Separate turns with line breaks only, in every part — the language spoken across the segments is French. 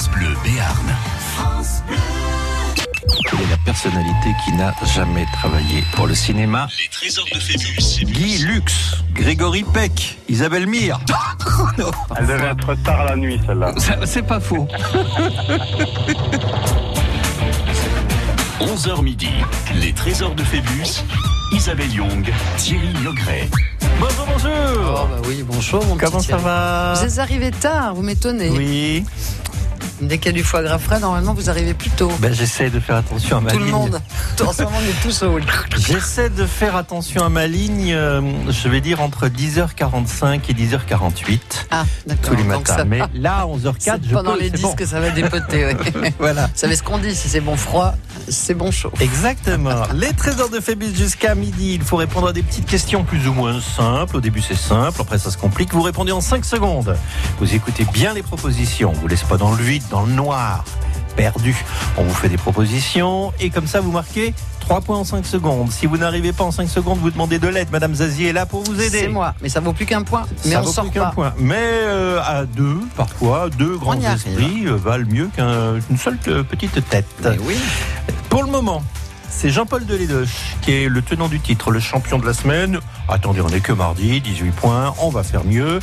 France Bleu Béarn.
Quelle est la personnalité qui n'a jamais travaillé pour le cinéma
Les trésors de Phébus.
Guy Lux, Grégory Peck, Isabelle Mire.
Elle devait être tard la nuit, celle-là.
C'est pas faux.
11h midi. Les trésors de Phébus. Isabelle Young, Thierry Logret.
Bonjour, bonjour.
Oh bah oui, bonjour mon
Comment
petit
ça
Thierry.
va?
Vous êtes arrivé tard, vous m'étonnez.
Oui,
Dès qu'il y a du foie gras frais, normalement vous arrivez plus tôt.
ben, j'essaie de faire attention à ma
Tout le
ligne.
monde. En ce moment, on est tous au
J'essaie de faire attention à ma ligne, euh, je vais dire entre 10h45 et 10h48
Ah, d'accord.
tous les matins.
ça-
Mais là, 11h04,
c'est
je
pendant
peux,
les
c'est
10
bon.
que ça va dépoter. ouais.
Voilà.
Vous savez ce qu'on dit, si c'est bon froid, c'est bon chaud.
Exactement. Les trésors de Phébus jusqu'à midi. Il faut répondre à des petites questions plus ou moins simples. Au début, c'est simple. Après, ça se complique. Vous répondez en 5 secondes. Vous écoutez bien les propositions. On vous laisse pas dans le vide, dans le noir. Perdu. On vous fait des propositions. Et comme ça, vous marquez 3 points en 5 secondes. Si vous n'arrivez pas en 5 secondes, vous demandez de l'aide. Madame Zazie est là pour vous aider.
C'est moi, mais ça vaut plus qu'un point. Mais
ça
on
vaut
sort
plus qu'un
pas.
point. Mais euh, à deux, parfois, deux grands
arrive.
esprits euh, valent mieux qu'un- qu'une seule petite tête.
Mais oui.
Pour le moment, c'est Jean-Paul Delédoche qui est le tenant du titre, le champion de la semaine. Attendez, on n'est que mardi, 18 points, on va faire mieux.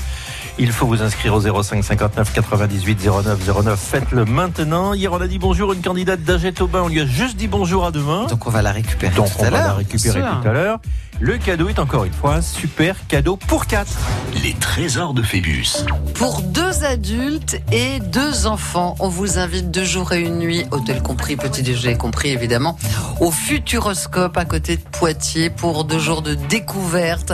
Il faut vous inscrire au 05 59 98 09 09. Faites-le maintenant. Hier, on a dit bonjour à une candidate d'Agette Aubin. On lui a juste dit bonjour à demain.
Donc on va la récupérer
Donc,
tout
on
à
va la récupérer tout à l'heure. Le cadeau est encore une fois un super cadeau pour 4.
Les trésors de Phébus.
Pour deux adultes et deux enfants, on vous invite deux jours et une nuit, hôtel compris, petit déjeuner compris évidemment, au Futuroscope à côté de Poitiers pour deux jours de découverte,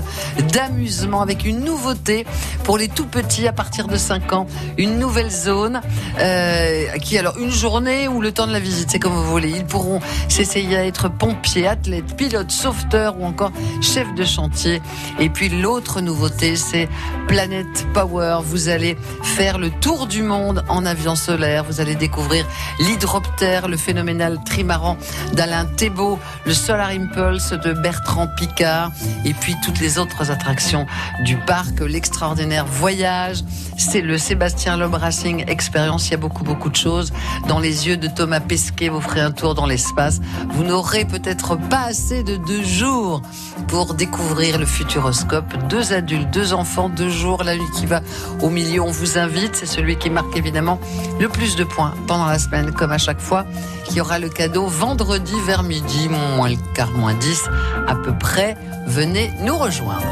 d'amusement avec une nouveauté pour les tout petits à partir de 5 ans, une nouvelle zone euh, qui alors une journée ou le temps de la visite, c'est comme vous voulez. Ils pourront s'essayer à être pompiers, athlètes, pilotes, sauveteurs ou encore chefs de chantier. Et puis l'autre nouveauté, c'est Planet Power. Vous allez faire le tour du monde en avion solaire. Vous allez découvrir l'hydroptère, le phénoménal trimaran d'Alain Thébault, le Solar Impulse de Bertrand Picard, et puis toutes les autres attractions du parc, l'extraordinaire voyage. C'est le Sébastien Loeb Racing Experience. Il y a beaucoup, beaucoup de choses. Dans les yeux de Thomas Pesquet, vous ferez un tour dans l'espace. Vous n'aurez peut-être pas assez de deux jours pour découvrir le Futuroscope. Deux adultes, deux enfants, deux jours. La nuit qui va au milieu, on vous invite. C'est celui qui marque évidemment le plus de points pendant la semaine, comme à chaque fois. Qui aura le cadeau vendredi vers midi, moins le quart, moins 10 à peu près. Venez nous rejoindre.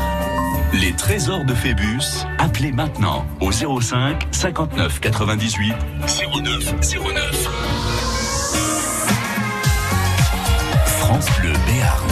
Les trésors de Phébus. Appelez maintenant au 05 59 98 09 09. France Bleu Béarn.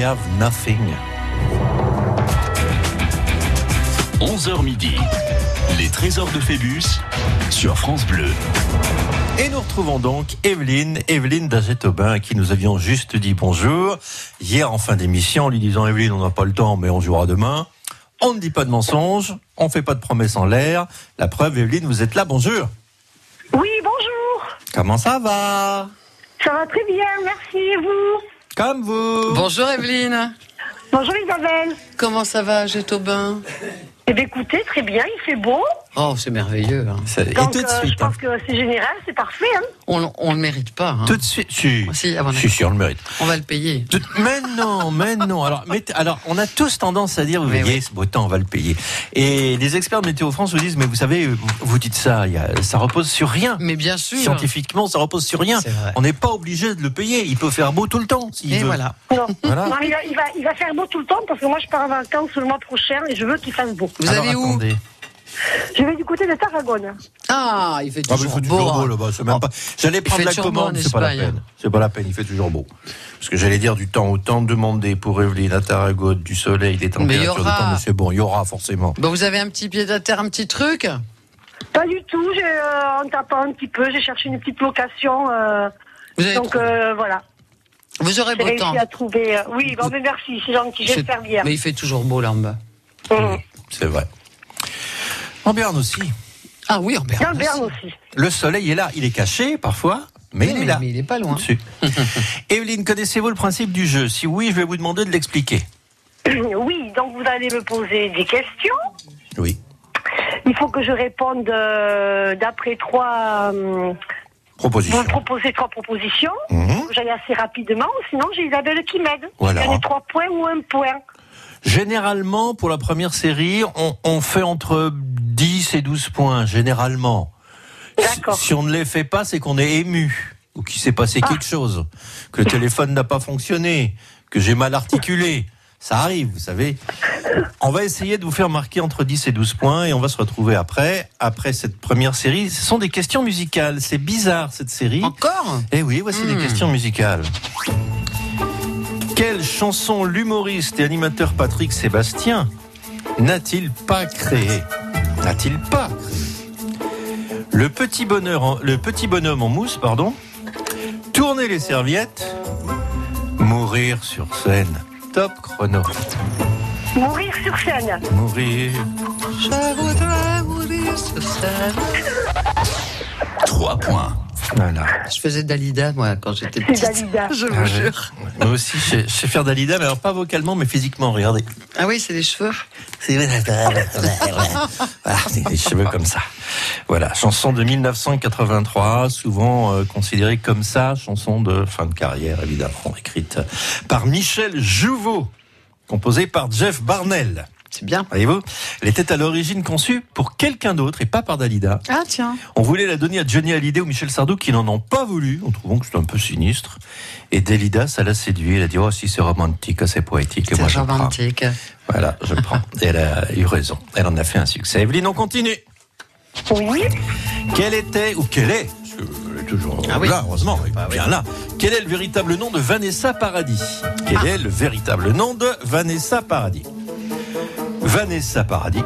I have
nothing.
11h midi. Les trésors de Phébus sur France Bleu.
Et nous retrouvons donc Evelyne, Evelyne d'Aget-Aubin, à qui nous avions juste dit bonjour hier en fin d'émission, en lui disant Evelyne, on n'a pas le temps, mais on jouera demain. On ne dit pas de mensonges, on ne fait pas de promesses en l'air. La preuve, Evelyne, vous êtes là, bonjour.
Oui, bonjour.
Comment ça va?
Ça va très bien, merci. Et vous?
Comme vous.
Bonjour Evelyne.
Bonjour Isabelle.
Comment ça va, Jette-Aubin
Eh bien, écoutez, très bien, il fait beau.
Oh, c'est merveilleux. hein.
Ça- Et tout de
euh, je
suite, hein.
pense que c'est général, c'est parfait. Hein.
On, on le mérite pas. hein.
tout de suite, si,
Si, ah bon,
si, si, on le mérite.
On va le payer.
Tout- Mais non, mais non. Alors, mais- alors, on a tous tendance à dire, vous voyez,
oui.
ce beau temps, on va le payer. Et les experts de Météo France vous disent, mais vous savez, vous, dites ça, il y a- ça repose sur rien.
Mais bien sûr.
Scientifiquement, ça repose sur rien. On n'est pas obligé de le payer. Il peut faire beau tout le temps. s'il
Et
veut.
voilà.
Non.
Voilà.
Non, il, va, il, va, il va faire beau tout le temps parce que moi, je pars en vacances le mois prochain et je veux qu'il fasse beau.
Vous
Alors,
allez où
attendez.
Je vais du côté de Tarragone.
Ah, il fait
Ah,
toujours
il fait
beau.
toujours beau
hein.
là-bas. c'est même pas- J'allais prendre la commande, c'est pas la
Espagne.
peine. C'est pas la peine, il fait toujours beau. Parce que j'allais dire du temps au temps, demander pour Evelyne à Tarragone, du soleil, des températures de temps, mais c'est bon, il y aura forcément.
Bon, vous avez un petit pied à terre, un petit truc?
Pas du tout, j'ai, euh, en tapant un petit peu, j'ai cherché une petite location. euh,
vous, avez
donc
trouvé.
euh, voilà,
vous aurez
j'ai
beau temps.
réussi à trouver. euh, oui, bon, mais merci, c'est gentil,
C'est-
j'espère bien.
Mais il fait toujours beau là en bas.
Mmh.
C'est vrai. En Berne aussi.
Ah oui, en Berne. Aussi.
aussi.
Le soleil est là, il est caché parfois, mais
Oui,
il est là.
Mais il est pas loin.
Dessus. Evelyne, connaissez-vous le principe du jeu? Si oui, je vais vous demander de l'expliquer.
Oui, donc vous allez me poser des questions.
Oui.
Il faut que je réponde euh, d'après trois. euh, vous
Proposition.
me proposez trois propositions.
Mhm.
J'aille assez rapidement, sinon j'ai Isabelle qui m'aide.
Voilà.
Je gagne trois points ou un point.
Généralement, pour la première série, on, on fait entre 10 et 12 points, généralement.
D'accord.
Si, si on ne les fait pas, c'est qu'on est ému, ou qu'il s'est passé quelque chose, que le téléphone n'a pas fonctionné, que j'ai mal articulé. Ça arrive, vous savez. On va essayer de vous faire marquer entre 10 et 12 points et on va se retrouver après, après cette première série. Ce sont des questions musicales. C'est bizarre, cette série.
Encore?
Eh oui, voici des
Hmm.
questions musicales. Quelle chanson l'humoriste et animateur Patrick Sébastien n'a-t-il pas créé N'a-t-il pas Le petit, bonheur en- le petit bonhomme en mousse, pardon. Tourner les serviettes. Mourir sur scène. Top chrono.
Mourir sur scène.
Mourir.
Je voudrais mourir sur scène.
3 points.
Voilà.
Je faisais Dalida, moi, quand j'étais
C'est
petite.
Dalida.
Je vous
Ah ouais.
jure.
Moi aussi, je sais, faire Dalida, mais alors pas vocalement, mais physiquement. Regardez.
Ah oui, c'est les cheveux?
C'est voilà, c'est des cheveux comme ça. Voilà, chanson de 1983, souvent euh, considérée comme ça, chanson de fin de carrière évidemment, écrite par Michel Jouveau, composée par Jeff Barnell.
C'est bien.
Voyez-vous, elle était à l'origine conçue pour quelqu'un d'autre et pas par Dalida.
Ah tiens.
On voulait la donner à Johnny Hallyday ou Michel Sardou qui n'en ont pas voulu, en trouvant que c'était un peu sinistre. Et Dalida, ça l'a séduit. Elle a dit, oh si c'est romantique, c'est poétique. Et moi,
C'est
prends.
romantique.
Voilà, je prends. Et elle a eu raison. Elle en a fait un succès. Evelyne, on continue.
Oui.
Quel était, ou quel est, toujours
Ah oui.
là, heureusement, elle est bien là. Quel est le véritable nom de Vanessa Paradis? Quel
Ah.
est le véritable nom de Vanessa Paradis? Vanessa Paradis,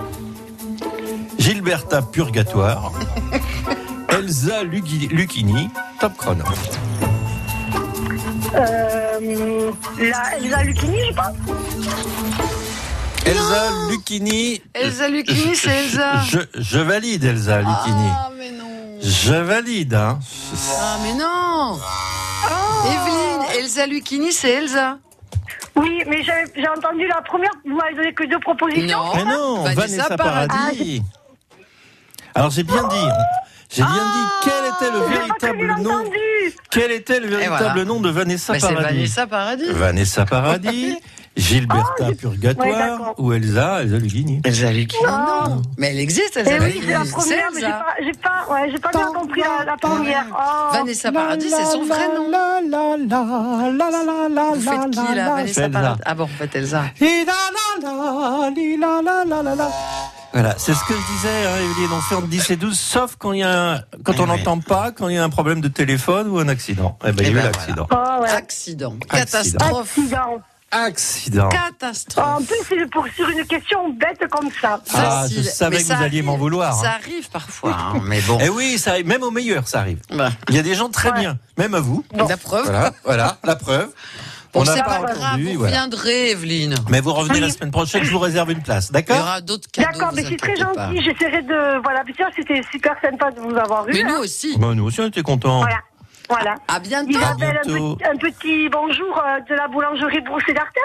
Gilberta Purgatoire, Elsa Lugui- Lucchini, top chrono.
Euh, la Elsa Lucchini, je pense.
Elsa Lucchini.
Elsa Lucchini, c'est Elsa.
Je, je valide Elsa Lucchini.
Ah, mais non.
Je valide, hein.
Ah, mais non. Evelyne, Elsa Lucchini, c'est Elsa.
Oui, mais j'ai entendu la première. Vous m'avez donné que deux propositions.
Non.
Mais non,
Vanessa
Vanessa,
Paradis.
Alors j'ai bien dit, j'ai bien dit quel était le véritable nom,
entendu.
Quel était le véritable
voilà.
nom de Vanessa
Bah, c'est
Paradis.
Vanessa Paradis.
Vanessa Paradis, Gilberta Purgatoire ou Elsa, Elsa Lugini.
Elsa Lucchini. Non. Mais elle existe, Elsa
Eh oui, c'est la première, mais j'ai pas, j'ai pas, ouais, j'ai pas bien compris la, la première. Oh.
Vanessa Paradis, c'est son vrai nom. Vous faites qui là, Vanessa. Paradis Ah bon, faites Elsa.
Voilà, c'est ce que je disais, hein, Evelyne, on fait entre 10 et 12, sauf quand, il y a un- quand
Eh
on n'entend pas, quand il y a un problème de téléphone ou un accident. Eh ben, il y a
Eh
eu
ben,
l'accident.
Oh, ouais.
Accident.
Accident.
Catastrophe.
Accident.
Accident.
En
Catastrophe.
plus, c'est pour sur une question bête comme ça.
Ah,
Facile.
je savais
Mais
que vous alliez m'en vouloir,
Ça
hein.
arrive parfois, hein, mais bon.
Eh oui, ça arrive, même au meilleur, ça arrive.
Bah,
Il y a des gens très
Ouais.
bien, même à vous.
La preuve.
Voilà, voilà, la preuve.
Bon,
On n'a pas entendu,
vous
voilà.
reviendrez, Evelyne.
Mais vous revenez la semaine prochaine, je vous réserve une place,
Il y
d'accord
aura d'autres cadeaux.
D'accord, mais c'est très gentil. J'essaierai de. Voilà, c'était super sympa de vous avoir vu.
Mais
hein.
nous aussi.
Bah, Nous aussi, on était contents.
Voilà. Voilà.
À bientôt.
Un petit, un petit bonjour euh, de la boulangerie Brousset d'Arthès.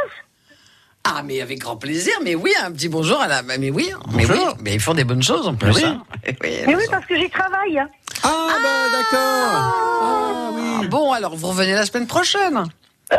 Ah, mais avec grand plaisir. Mais oui, un petit bonjour à la. Mais oui, mais
Bonjour.
oui. Mais ils font des bonnes choses en plus.
Oui.
hein. Oui,
Mais oui, parce que j'y travaille. hein.
Ah, bah d'accord Ah, oui.
Bon, alors vous revenez la semaine prochaine.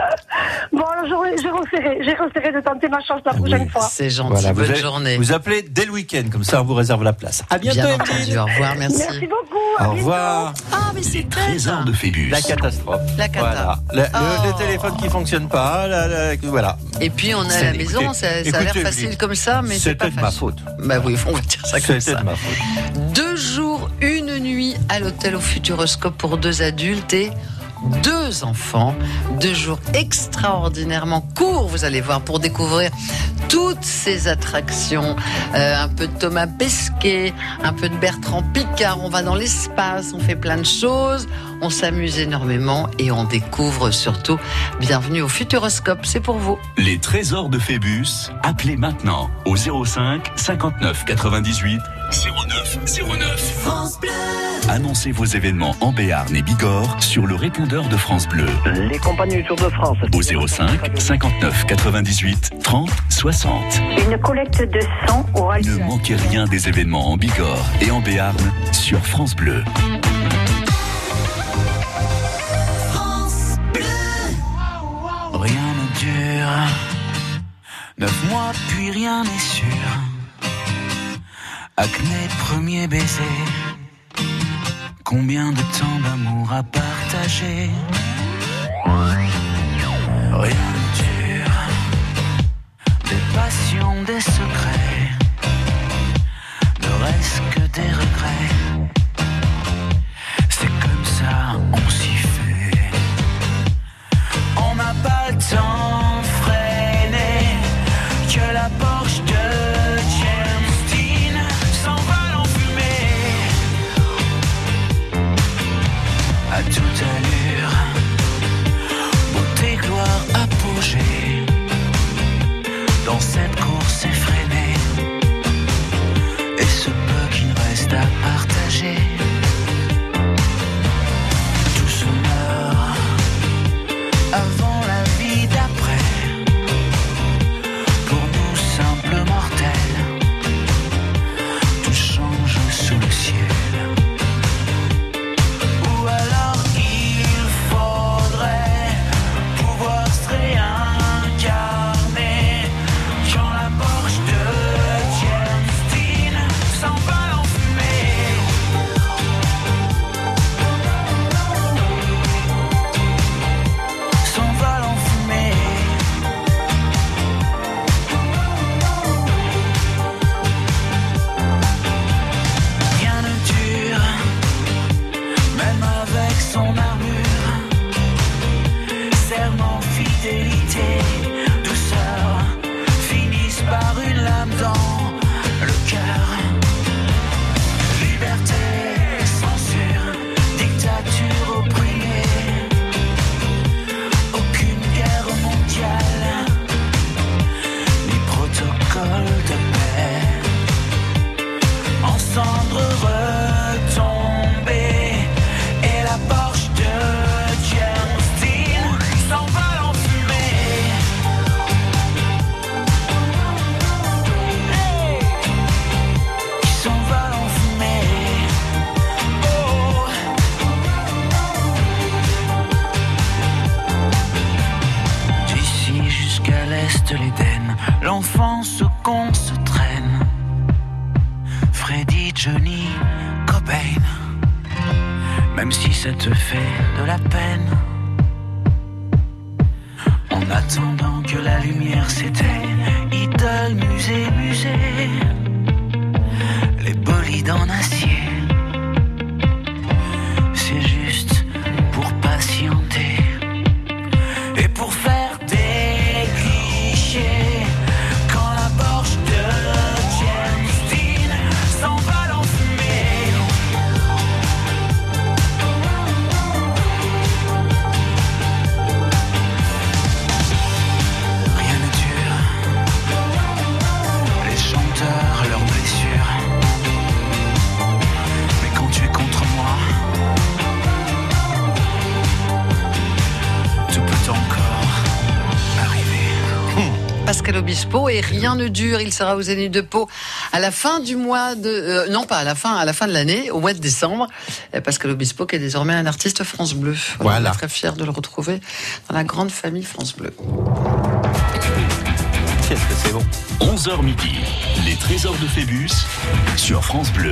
Bon, alors j'ai resserré de tenter ma chance la
Ah
prochaine
oui.
fois.
C'est gentil.
Voilà,
Bonne
avez-
journée.
vous appelez dès le week-end, comme ça on vous réserve la place. À bientôt,
Bien entendu. Au revoir, merci.
Merci beaucoup. à
Au
bientôt.
revoir.
Ah, mais c'est très
trésors de Phébus.
La catastrophe.
La cata.
Voilà. Le, le-
Oh.
les téléphones qui fonctionnent pas, la- la- voilà.
Et puis on est à la maison,
écoutez,
ça, ça a l'air facile comme ça, mais c'est pas
C'était de ma
facile.
faute.
Bah oui, on va dire ça comme ça.
de ma faute.
Deux jours, une nuit à l'hôtel au Futuroscope pour deux adultes et deux enfants. Deux jours extraordinairement courts, vous allez voir, pour découvrir toutes ces attractions. Euh, un peu de Thomas Pesquet, un peu de Bertrand Picard. On va dans l'espace, on fait plein de choses, on s'amuse énormément et on découvre surtout. Bienvenue au Futuroscope, c'est pour vous.
Les trésors de Phébus. Appelez maintenant au 05 59 98 09 09. France Bleu. Annoncez vos événements en Béarn et Bigorre sur le répondeur de France Bleu
Les compagnies du Tour de France.
au 05 59 98 30 60.
Une collecte de sang aura
Ne manquez rien des événements en Bigorre et en Béarn sur France Bleu.
Rien ne dure. Neuf mois, puis rien n'est sûr. Acné, premier baiser. Combien de temps d'amour à partager? Rien ne dure. Des passions, des secrets. Ne reste que des regrets. à toute allure. Beauté, gloire, apogée. Dans cette course effrénée. Et ce peu qu'il reste à partager. l'enfance qu'on se traîne. Freddy, Johnny, Cobain, même si ça te fait de la peine. En attendant que la lumière s'éteigne, idole, musée, musée, les bolides en acier. Rien ne dure.
Il sera aux Zénith de Pau à la fin du mois de euh, non pas à la fin à la fin de l'année au mois de décembre. Euh, Pascal Obispo qui est désormais un artiste France Bleu.
Voilà.
On est très fier de le retrouver dans la grande famille France Bleu.
Qu'est-ce que c'est bon?
11h midi, les trésors de Phébus sur France Bleu.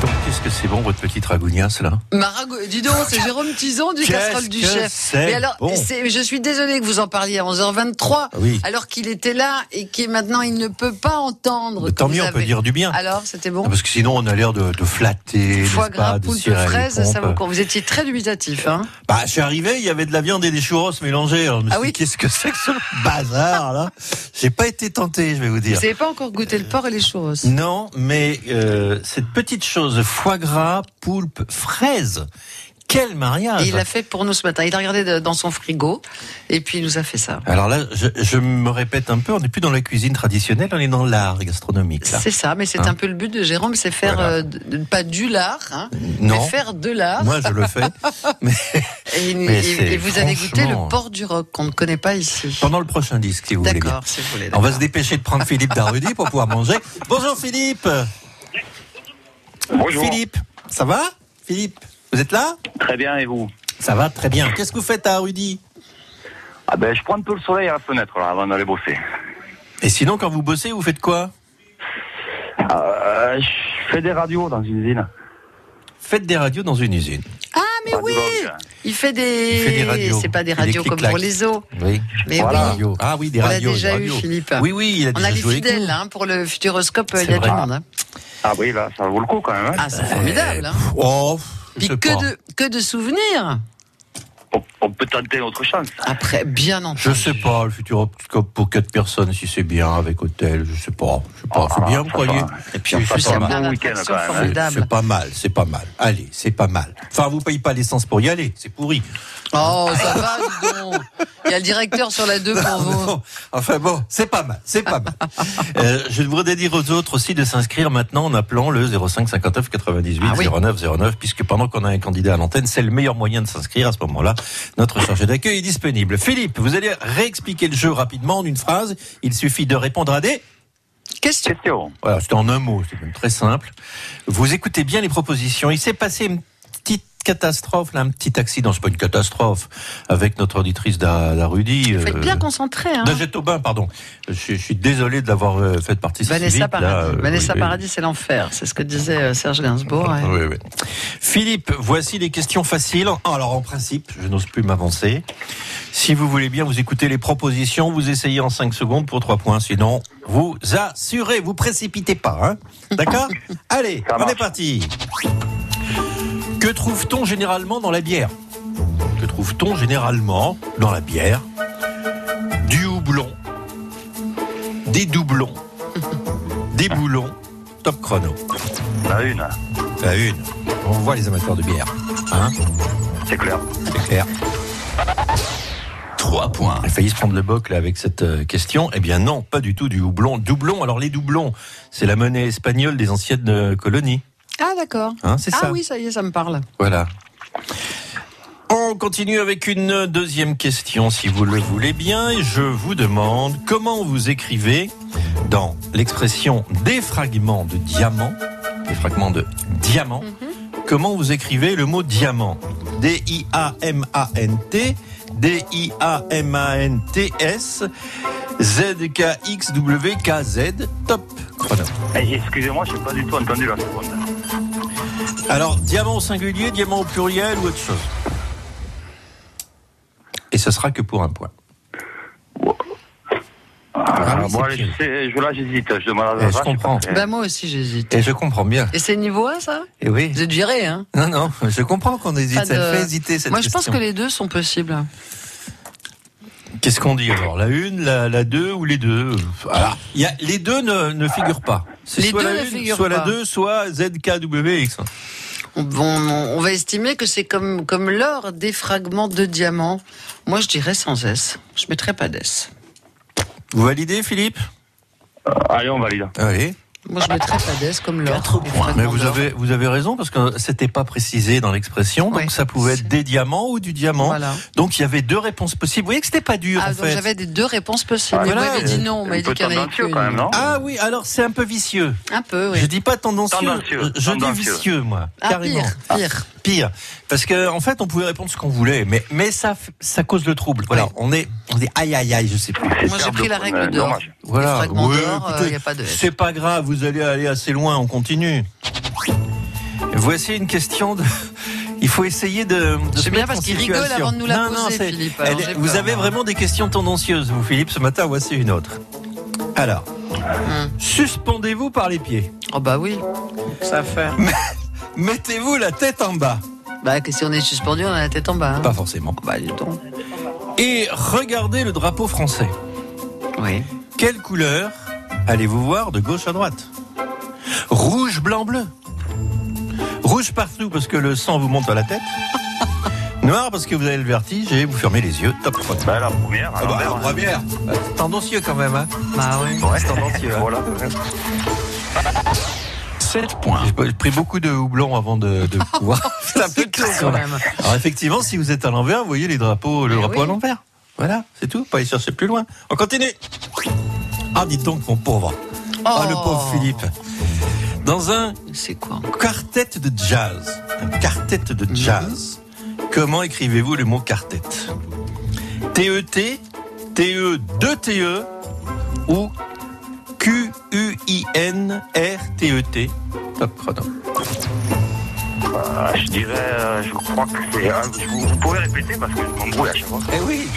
Donc, Qu'est-ce que c'est bon votre petite ragougnasse là
Marago, dis donc, c'est Jérôme Tison du Casserole du
que
Chef. Mais alors,
bon.
c'est- je suis désolée que vous en parliez à 11h23,
Oui.
alors qu'il était là et qui maintenant il ne peut pas entendre.
Mais
que
Tant
vous
mieux, on peut dire du bien.
Alors, c'était bon.
Parce que sinon on a l'air de, de flatter,
Foie gras,
les
fraise, ça vous, vous étiez très dubitatif, hein
Bah, je suis arrivé, il y avait de la viande et des churros mélangés. Alors, je me
Ah
suis
oui
qu'est-ce que c'est que ce bazar là? J'ai pas été tenté, je vais vous
Vous
dire.
n'avez pas encore goûté le les
Non, mais euh, cette petite chose, foie gras, poulpe, fraise, quel mariage
Et il l'a fait pour nous ce matin. Il a regardé dans son frigo et puis il nous a fait ça.
Alors là, je, je me répète un peu, on n'est plus dans la cuisine traditionnelle, on est dans l'art gastronomique.
C'est ça, mais c'est
Hein
un peu le but de Jérôme, c'est faire
Voilà.
euh, pas du lard, hein,
Non.
mais faire de l'art.
Moi, je le fais. mais
Et,
Mais
et-
c'est
et vous allez goûter le
franchement-
porc du roc qu'on ne connaît pas ici.
pendant le prochain disque, si vous voulez.
D'accord, si vous voulez.
On va se dépêcher de prendre Philippe Darudy pour pouvoir manger. Bonjour Philippe
Bonjour.
Philippe, ça va? Philippe, vous êtes là
Très bien, et vous
Ça va très bien. Qu'est-ce que vous faites à Rudy
Ah ben, je prends un peu le soleil à la fenêtre, là, avant d'aller bosser.
Et sinon, quand vous bossez, vous faites quoi
Euh, je fais des radios dans une usine.
Faites des radios dans une usine.
Ah, mais
Radio
oui. Il fait des.
Il fait des radios.
C'est pas des radios comme pour les os.
Oui.
Mais
Voilà.
oui.
Radios. Ah oui, des
On l'a
radios.
déjà eu,
radios.
Philippe.
Oui, oui, il a
On
déjà
a les fidèles hein, pour le Futuroscope, il y a du monde. hein.
Ah oui, là, ça vaut le coup quand même. hein.
Ah, c'est formidable. Hein.
Oh,
Puis que de, que de souvenirs.
On, peut tenter notre chance.
Après, bien entendu.
Je sais pas, le futuroscope pour quatre personnes, si c'est bien avec hôtel, je sais pas. Je sais pas, c'est bien, vous
ça
croyez.
Et puis en
C'est-
plus,
c'est pas
mal,
c'est pas mal. Allez, c'est pas mal. Enfin, vous payez pas l'essence pour y aller, c'est pourri.
Oh, ça va, dis donc. Il y a le directeur sur la 2 pour vous.
Non. Enfin bon, c'est pas mal, c'est pas mal. Euh, je voudrais dire aux autres aussi de s'inscrire maintenant en appelant le 05 59 98
Ah oui.
09 09, puisque pendant qu'on a un candidat à l'antenne, c'est le meilleur moyen de s'inscrire à ce moment-là. Notre chargé d'accueil est disponible. Philippe, vous allez réexpliquer le jeu rapidement en une phrase. Il suffit de répondre à des...
Question.
Question.
Voilà, c'était en un mot, c'est même très simple. Vous écoutez bien les propositions. Il s'est passé une catastrophe, là, un petit accident, c'est pas une catastrophe, avec notre auditrice d'A- d'Arudi.
Il faut être
euh,
bien concentré. Hein.
Aubin, pardon. Je, suis- je suis désolé de l'avoir euh, fait partie si
Vanessa
vite,
Paradis.
là, euh,
Vanessa
oui.
Paradis, c'est l'enfer. C'est ce que disait Serge Gainsbourg. ouais.
Oui, oui. Philippe, voici les questions faciles. Alors, en principe, je n'ose plus m'avancer. Si vous voulez bien, vous écoutez les propositions, vous essayez en 5 secondes pour 3 points. Sinon, vous assurez, vous précipitez pas. Hein D'accord? Allez,
Ça
on est parti. Que trouve-t-on généralement dans la bière Que trouve-t-on généralement dans la bière Du houblon, des doublons, des boulons. Top chrono.
La une,
La une. On voit les amateurs de bière. Hein
c'est clair.
C'est clair.
3 points.
Il a failli se prendre le boc là avec cette euh, question. Eh bien non, pas du tout du houblon. Doublon, alors les doublons, c'est la monnaie espagnole des anciennes euh, colonies.
Ah, d'accord.
Hein, c'est
Ah
ça.
oui, ça y est, ça me parle.
Voilà. On continue avec une deuxième question, si vous le voulez bien. Et je vous demande comment vous écrivez dans l'expression des fragments de diamant, des fragments de diamant, comment vous écrivez le mot diamant D-I-A-M-A-N-T, D-I-A-M-A-N-T-S, Z-K-X-W-K-Z, top. Chrono.
Eh, Excusez-moi, je n'ai pas du tout entendu la seconde.
Alors, diamant au singulier, diamant au pluriel ou autre chose? Et ce sera que pour un point.
Ah,
oui,
allez,
pied.
je sais, je, là, j'hésite. Je demande à
Eh, je comprends.
Bah, moi aussi, j'hésite.
Et je comprends bien.
Et c'est niveau 1, ça?
Et oui.
Vous êtes viré, hein?
Non, non, je comprends qu'on hésite. Ça
de-
fait hésiter cette
Moi, je pense que les deux sont possibles.
Qu'est-ce qu'on dit alors? La une, la, la deux ou les deux? Alors, il y a, les deux ne, ne figurent pas. C'est
Les
soit
deux
la
ne
une,
figurent
soit la
pas.
deux, soit ZKWX.
On, on- on va estimer que c'est comme, comme l'or des fragments de diamant. Moi, je dirais sans S. Je mettrais pas d'S.
Vous validez, Philippe?
Allez, on valide.
Allez.
Moi, je mettrais pas d'S comme l'or.
Mais vous avez, vous avez raison parce que c'était pas précisé dans l'expression, donc
Ouais.
ça pouvait être des diamants ou du diamant.
Voilà.
Donc il y avait deux réponses possibles. Vous voyez que c'était pas dur
Ah,
en
donc
fait.
j'avais des deux réponses possibles.
Ah,
voilà.
vous m'avez dit non, on
Un
m'a dit qu'il y en avait
quand même, non?
Ah oui, alors c'est un peu vicieux.
Un peu, oui.
Je dis pas tendancieux,
Tendancieux,
je dis vicieux moi,
Ah,
carrément.
pire, pire.
Pire, parce que en fait on pouvait répondre ce qu'on voulait, mais mais ça ça cause le trouble. Voilà, on est on dit aïe aïe aïe, je sais plus.
Moi, j'ai pris la
le-
règle d'or.
Voilà,
de S.
C'est pas grave, vous allez aller assez loin, on continue. Voici une question de. Il faut essayer de. de
C'est bien parce qu'il rigole avant de nous la
Non,
poser, Philippe. Alors,
vous
peur,
avez vraiment des questions tendancieuses, vous, Philippe. Ce matin, voici une autre. Alors,
Hum.
suspendez-vous par les pieds.
Oh bah oui, ça va faire.
Mettez-vous la tête en bas.
Bah que si on est suspendu, on a la tête en bas. hein.
Pas forcément.
Bah dis donc.
Et regardez le drapeau français.
Oui.
Quelle couleur allez-vous voir de gauche à droite? Rouge, blanc, bleu. Rouge partout parce que le sang vous monte à la tête. Noir parce que vous avez le vertige et vous fermez les yeux. Top.
Bah, la première,
Ah bah,
hein.
première. Bah, tendancieux quand même. Hein
Bah oui.
Reste tendancieux. hein.
Voilà.
7 points.
J'ai pris beaucoup de houblon avant de, de pouvoir faire un peu
tôt, quand même.
Alors effectivement, si vous êtes à l'envers, vous voyez les drapeaux, le
Mais
drapeau
oui.
à l'envers. Voilà, c'est tout. Pas aller chercher plus loin. On continue. Ah, dites donc, mon pauvre. Ah, le pauvre Philippe. Dans un
C'est quoi
quartet de jazz, un quartet de jazz, comment écrivez-vous le mot quartet? T-E-T, T-E, 2-T-E E ou Q-U-I-N-R-T-E-T Top chrono.
Euh, je dirais, euh, je crois que c'est. euh, vous, vous pouvez répéter parce que je m'embrouille à chaque fois.
Eh oui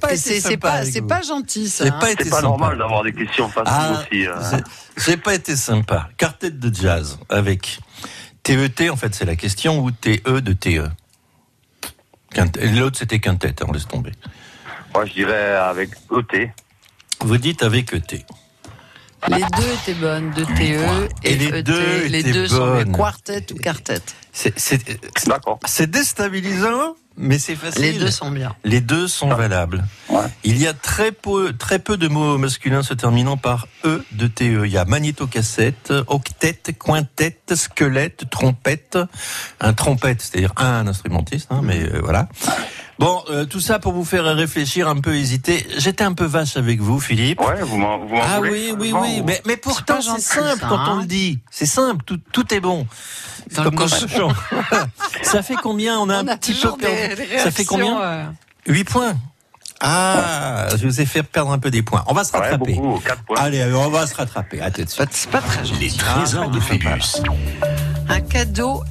pas
C'est c'est pas, c'est
vous.
pas gentil ça.
J'ai
hein.
pas été
C'est pas normal d'avoir des questions faciles
Ah,
aussi. euh.
c'est- j'ai pas été sympa. Quartet de jazz avec TET, en fait, c'est la question, ou TE de TE. L'autre, c'était quintet, hein, on laisse tomber.
Moi, je dirais avec E ET.
Vous dites avec E ET.
Les deux étaient bonnes, de TE et,
Et les
ET.
deux
les
étaient
deux sont
bonnes.
quartet ou quartet.
C'est- déstabilisant, mais c'est facile.
Les deux sont bien.
Les deux sont valables.
Ouais.
Il y a très peu, très peu de mots masculins se terminant par E de TE. Il y a magnétocassette, octet, quintet, squelette, trompette. Un trompette, c'est-à-dire un instrumentiste, hein, mais euh, voilà. Bon, euh, tout ça pour vous faire réfléchir, un peu hésiter. J'étais un peu vache avec vous, Philippe.
Ouais, vous m'en
Ah
voulez,
oui, oui, oui,
ou-
mais, mais pourtant
pas
c'est simple
ça,
quand on
hein.
le dit. C'est simple, tout, tout est bon.
Dans
Comme dans le
cochon.
ça fait combien On a un
a
petit peu perdu.
des
Ça fait combien
euh,
8 points. Ah, je vous ai fait perdre un peu des points. On va se
Ouais,
rattraper.
beaucoup, 4 points.
Allez, alors, on va se rattraper. À tout de
c'est pas-
suite.
C'est pas très gentil.
Les trésors de Phébus.
Un cadeau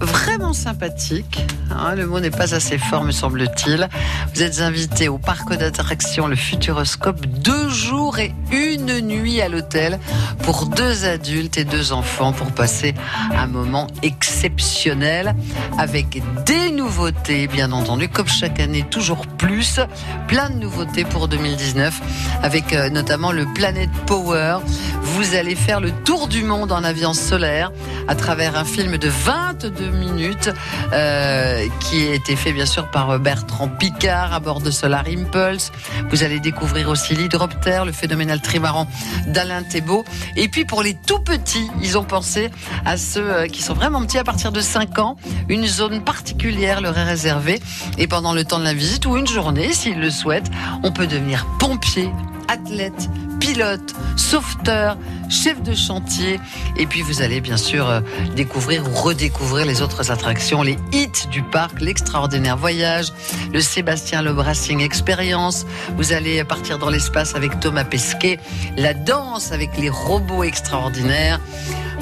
vraiment sympathique. hein, le mot n'est pas assez fort, me semble-t-il. Vous êtes invité au parc d'attractions Le Futuroscope, deux jours et une nuit à l'hôtel pour deux adultes et deux enfants pour passer un moment exceptionnel avec des nouveautés, bien entendu, comme chaque année, toujours plus. Plein de nouveautés pour 2019 avec euh, notamment le Planet Power. Vous allez faire le tour du monde en avion solaire à travers un film de 22 minutes euh, qui a été fait bien sûr par Bertrand Picard à bord de Solar Impulse. Vous allez découvrir aussi l'hydroptère, le phénoménal trimaran d'Alain Thébault. Et puis pour les tout petits, ils ont pensé à ceux euh, qui sont vraiment petits à partir de 5 ans. Une zone particulière leur est réservée. Et pendant le temps de la visite ou une journée, s'ils le souhaitent, on peut devenir pompier, athlète, pilote, sauveteur, chef de chantier. Et puis vous allez bien sûr euh, découvrir ou redécouvrir les autres attractions, les hits du parc, l'extraordinaire voyage, le Sébastien Le Brassing Experience. Vous allez partir dans l'espace avec Thomas Pesquet, la danse avec les robots extraordinaires.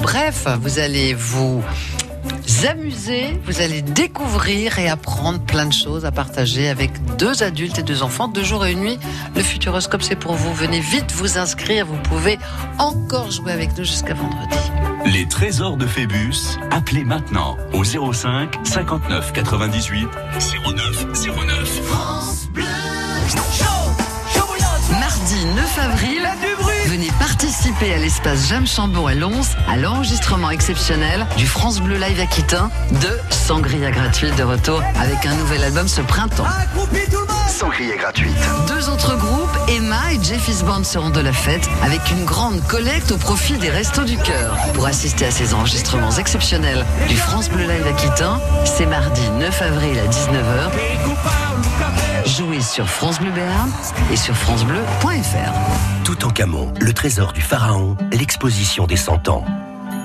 Bref, vous allez vous amuser, vous allez découvrir et apprendre plein de choses à partager avec deux adultes et deux enfants, deux jours et une nuit. Le Futuroscope, c'est pour vous. Venez vite vous inscrire. Vous pouvez encore jouer avec nous jusqu'à vendredi.
Les trésors de Phébus, appelez maintenant au 05 59 98 09 09. France Bleu.
Mardi 9 avril, venez participer à l'espace Jam Chambon à Lons à l'enregistrement exceptionnel du France Bleu Live Aquitain de Sangria gratuite de retour avec un nouvel album ce printemps.
Sangria gratuite.
Deux autres groupes, Emma et Jeffy's Band seront de la fête avec une grande collecte au profit des Restos du Cœur. Pour assister à ces enregistrements exceptionnels du France Bleu Live Aquitain, c'est mardi 9 avril à 19h. Jouez sur France Bleu Béarn et sur francebleu.fr.
Tout en Camon, le trésor du pharaon, l'exposition des 100 ans.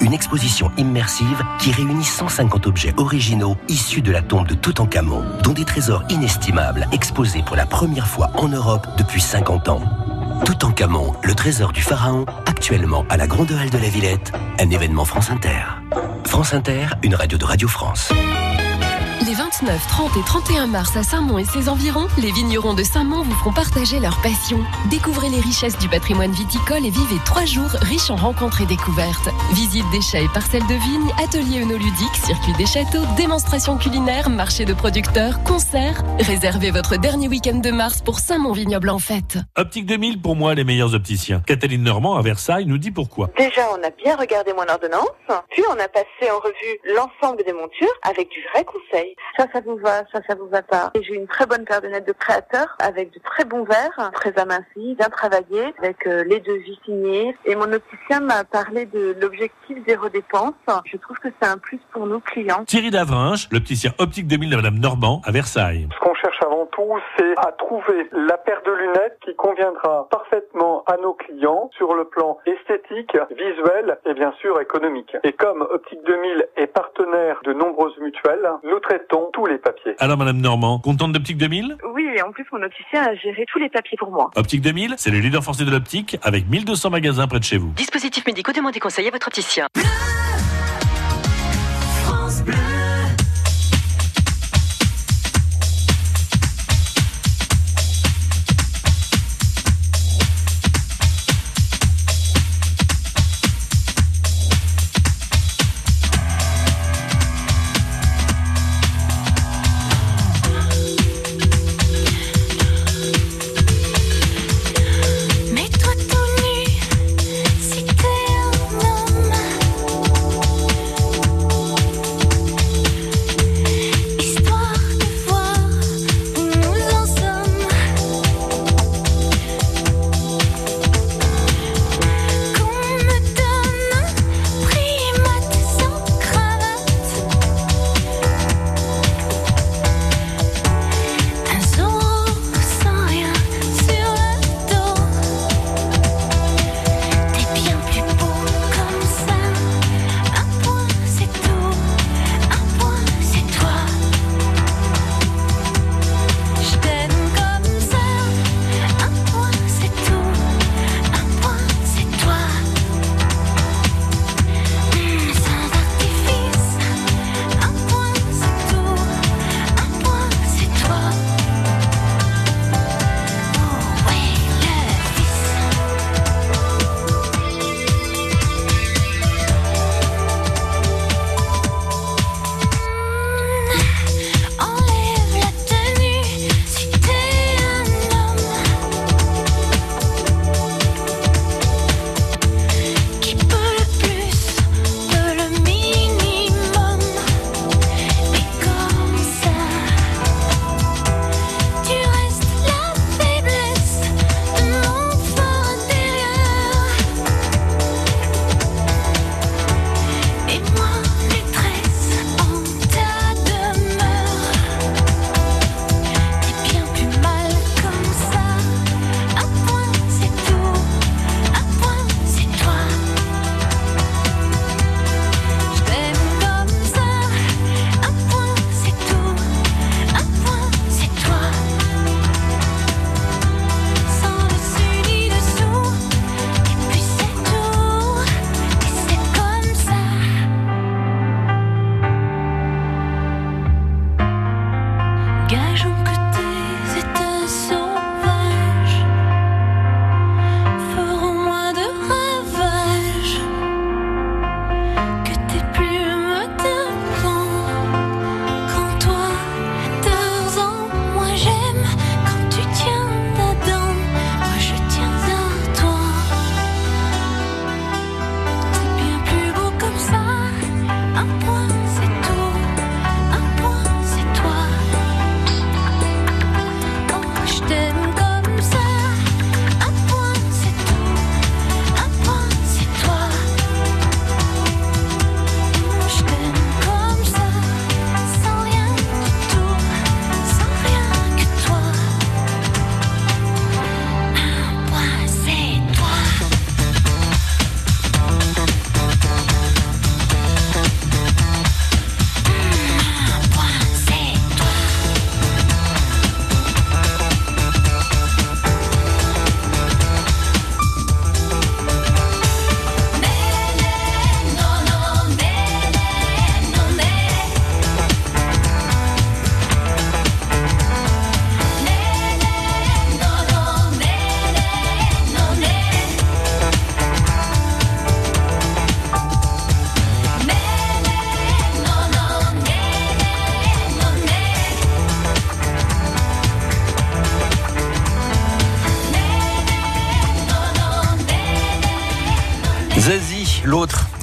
Une exposition immersive qui réunit 150 objets originaux issus de la tombe de Toutankhamon, dont des trésors inestimables exposés pour la première fois en Europe depuis 50 ans. Toutankhamon, le trésor du pharaon, actuellement à la Grande Halle de la Villette, un événement France Inter. France Inter, une radio de Radio France.
Les 29, 30 et 31 mars à Saint-Mont et ses environs, les vignerons de Saint-Mont vous feront partager leur passion. Découvrez les richesses du patrimoine viticole et vivez trois jours riches en rencontres et découvertes. Visite des chais et parcelles de vignes, ateliers œnoludiques, circuit des châteaux, démonstrations culinaires, marché de producteurs, concerts. Réservez votre dernier week-end de mars pour Saint-Mont Vignoble en fête.
Optique 2000, pour moi, les meilleurs opticiens. Catherine Normand, à Versailles, nous dit pourquoi.
Déjà, on a bien regardé mon ordonnance, puis on a passé en revue l'ensemble des montures avec du vrai conseil. Ça, ça vous va, ça, ça vous va pas. Et J'ai une très bonne paire de lunettes de créateur avec de très bons verres, très amincis, bien travaillés, avec euh, les devis signés. Et mon opticien m'a parlé de l'objectif zéro dépense. Je trouve que c'est un plus pour nos clients.
Thierry Davrinche, l'opticien Optique 2000 de Madame Normand, à Versailles.
Ce qu'on cherche avant tout, c'est à trouver la paire de lunettes qui conviendra parfaitement à nos clients sur le plan esthétique, visuel et bien sûr économique. Et comme Optique 2000 est partenaire de nombreuses mutuelles, nous traitons tous les papiers?
Alors, Madame Normand, contente d'Optique 2000
Oui, et en plus, mon opticien a géré tous les papiers pour moi.
Optique 2000, c'est le leader français de l'optique avec 1200 magasins près de chez vous.
Dispositifs médicaux, demandez conseil à votre opticien.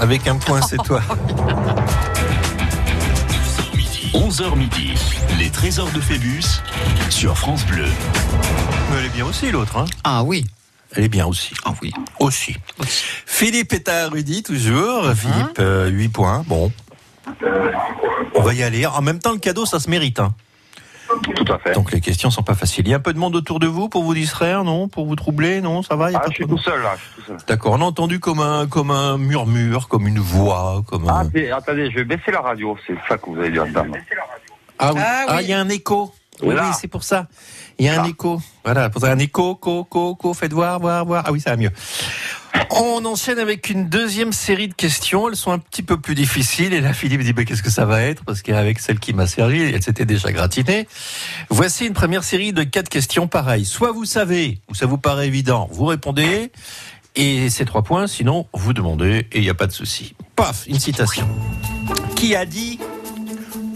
Avec un point, c'est toi.
11h midi, les trésors de Phébus sur France Bleu.
Mais elle est bien aussi, l'autre. Hein
Ah oui.
Elle est bien aussi.
Ah oui.
Aussi. Philippe est à Rudy, toujours.
Uh-huh.
Philippe, 8 points. Bon. On va y aller. En même temps, le cadeau, ça se mérite. Hein.
Tout à fait.
Donc les questions sont pas faciles. Il y a un peu de monde autour de vous pour vous distraire, non? Pour vous troubler, non? Ça va? Il y a
Ah,
pas
je suis
de-
tout seul là, je suis tout seul.
D'accord, on a entendu comme un, comme un murmure, comme une voix, comme
Ah,
un...
c'est- attendez, je vais baisser la radio, c'est ça que vous avez dû entendre.
Ah oui,
Ah
Ah,
oui.
il y a un écho. Oui, oui, c'est pour ça. Il y a un écho. Voilà, pour ça, un écho, co, co, co, faites voir, voir, voir. Ah oui, ça va mieux. On enchaîne avec une deuxième série de questions. Elles sont un petit peu plus difficiles. Et là, Philippe dit, mais qu'est-ce que ça va être? Parce qu'avec celle qui m'a servi, elle s'était déjà gratinée. Voici une première série de quatre questions pareilles. Soit vous savez, ou ça vous paraît évident, vous répondez. Et c'est trois points, sinon vous demandez et il n'y a pas de souci. Paf, une citation. Qui a dit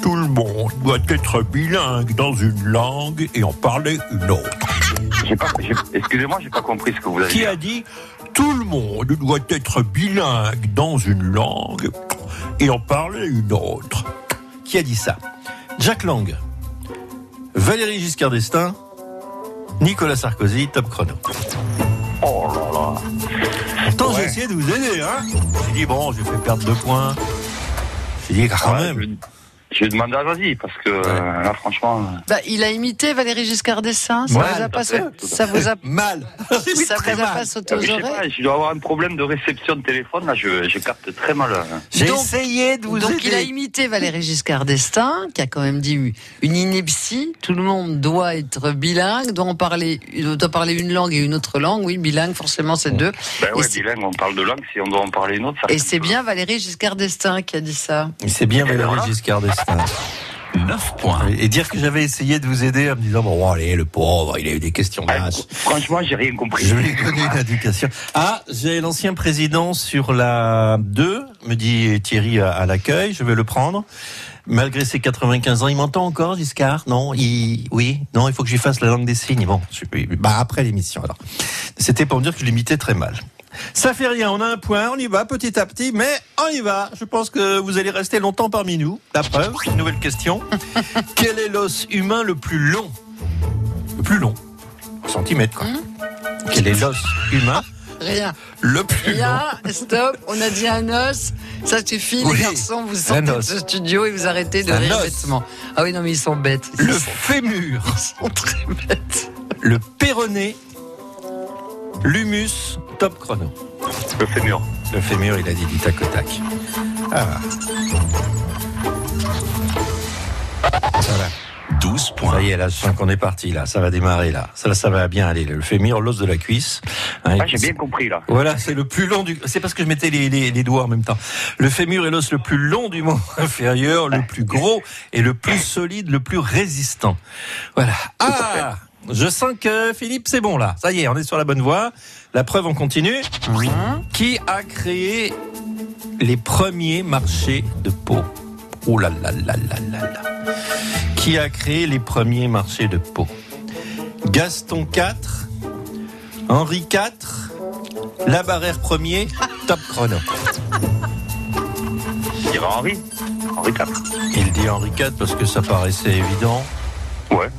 tout le monde doit être bilingue dans une langue et en parler une autre?
Excusez-moi, j'ai pas compris ce que vous avez
Qui
dit.
a dit tout le monde doit être bilingue dans une langue et en parler une autre Qui a dit ça? Jack Lang, Valérie Giscard d'Estaing, Nicolas Sarkozy, top chrono.
Oh là là.
Pourtant, j'ai essayé de vous aider, hein J'ai dit, bon, j'ai fait perdre deux points. J'ai dit, quand
Ouais,
même.
Je vais demander à Zazie parce que euh, là, franchement. euh,
Bah, il a imité Valérie Giscard d'Estaing. Ça
Ouais,
vous a pas,
fait,
ça vous a,
Mal.
ça vous a
mal.
pas sauté aux
je pas,
oreilles
je dois avoir un problème de réception de téléphone. Là, je, je capte très mal. euh.
J'ai essayé de vous
Donc
aider.
il a imité Valérie Giscard d'Estaing, qui a quand même dit une ineptie. Tout le monde doit être bilingue, doit en parler, doit parler une langue et une autre langue. Oui, bilingue, forcément, c'est deux.
Ben
Et
ouais, bilingue, on parle de langue. Si on doit en parler une autre, ça
Et c'est bien Valérie Giscard d'Estaing qui a dit ça.
C'est bien
Et
Valérie. Giscard d'Estaing.
9 points.
Et dire que j'avais essayé de vous aider en me disant, bon, allez, le pauvre, il a eu des questions
Ah, franchement, j'ai rien compris.
Je lui ai donné une indication. Ah, j'ai l'ancien président sur la 2, me dit Thierry à, à l'accueil, je vais le prendre. Malgré ses 95 ans, il m'entend encore, Giscard? Non, il, oui, non, il faut que j'y fasse la langue des signes. Bon, je, bah après l'émission alors. C'était pour me dire que je l'imitais très mal. Ça fait rien, on a un point, on y va petit à petit, mais on y va. Je pense que vous allez rester longtemps parmi nous. La preuve, une nouvelle question. Quel est l'os humain le plus long? Le plus long Centimètre, quoi. Quel est l'os humain
Rien.
le plus long?
Rien. Stop. On a dit un os. Ça suffit,
Oui,
les garçons. Vous sortez de ce studio et vous arrêtez de rire
os.
bêtement. Ah oui, non, mais ils sont bêtes. Ils
Le
sont-
fémur,
ils sont très bêtes.
le péroné, l'humus, top chrono.
Le fémur.
Le fémur, il a dit du tac au tac. Ah. Voilà.
12 points.
Ça y est, là, je sens qu'on est parti, là. Ça va démarrer, là. Ça, ça va bien aller. Le fémur, l'os de la cuisse. Hein,
Ah, j'ai bien compris là.
Voilà, c'est le plus long du. C'est parce que je mettais les, les- les doigts en même temps. Le fémur est l'os le plus long du membre inférieur, le plus gros et le plus solide, le plus résistant. Voilà. Ah Je sens que Philippe, c'est bon là. Ça y est, on est sur la bonne voie. La preuve, on continue. Qui a créé les premiers marchés de peau? Oh là là là là là là. Qui a créé les premiers marchés de peau? Gaston IV, Henri IV, Labarère Ier, top chrono.
Je dirais Henri. Henri IV.
Il dit Henri IV parce que ça paraissait évident.
Ouais.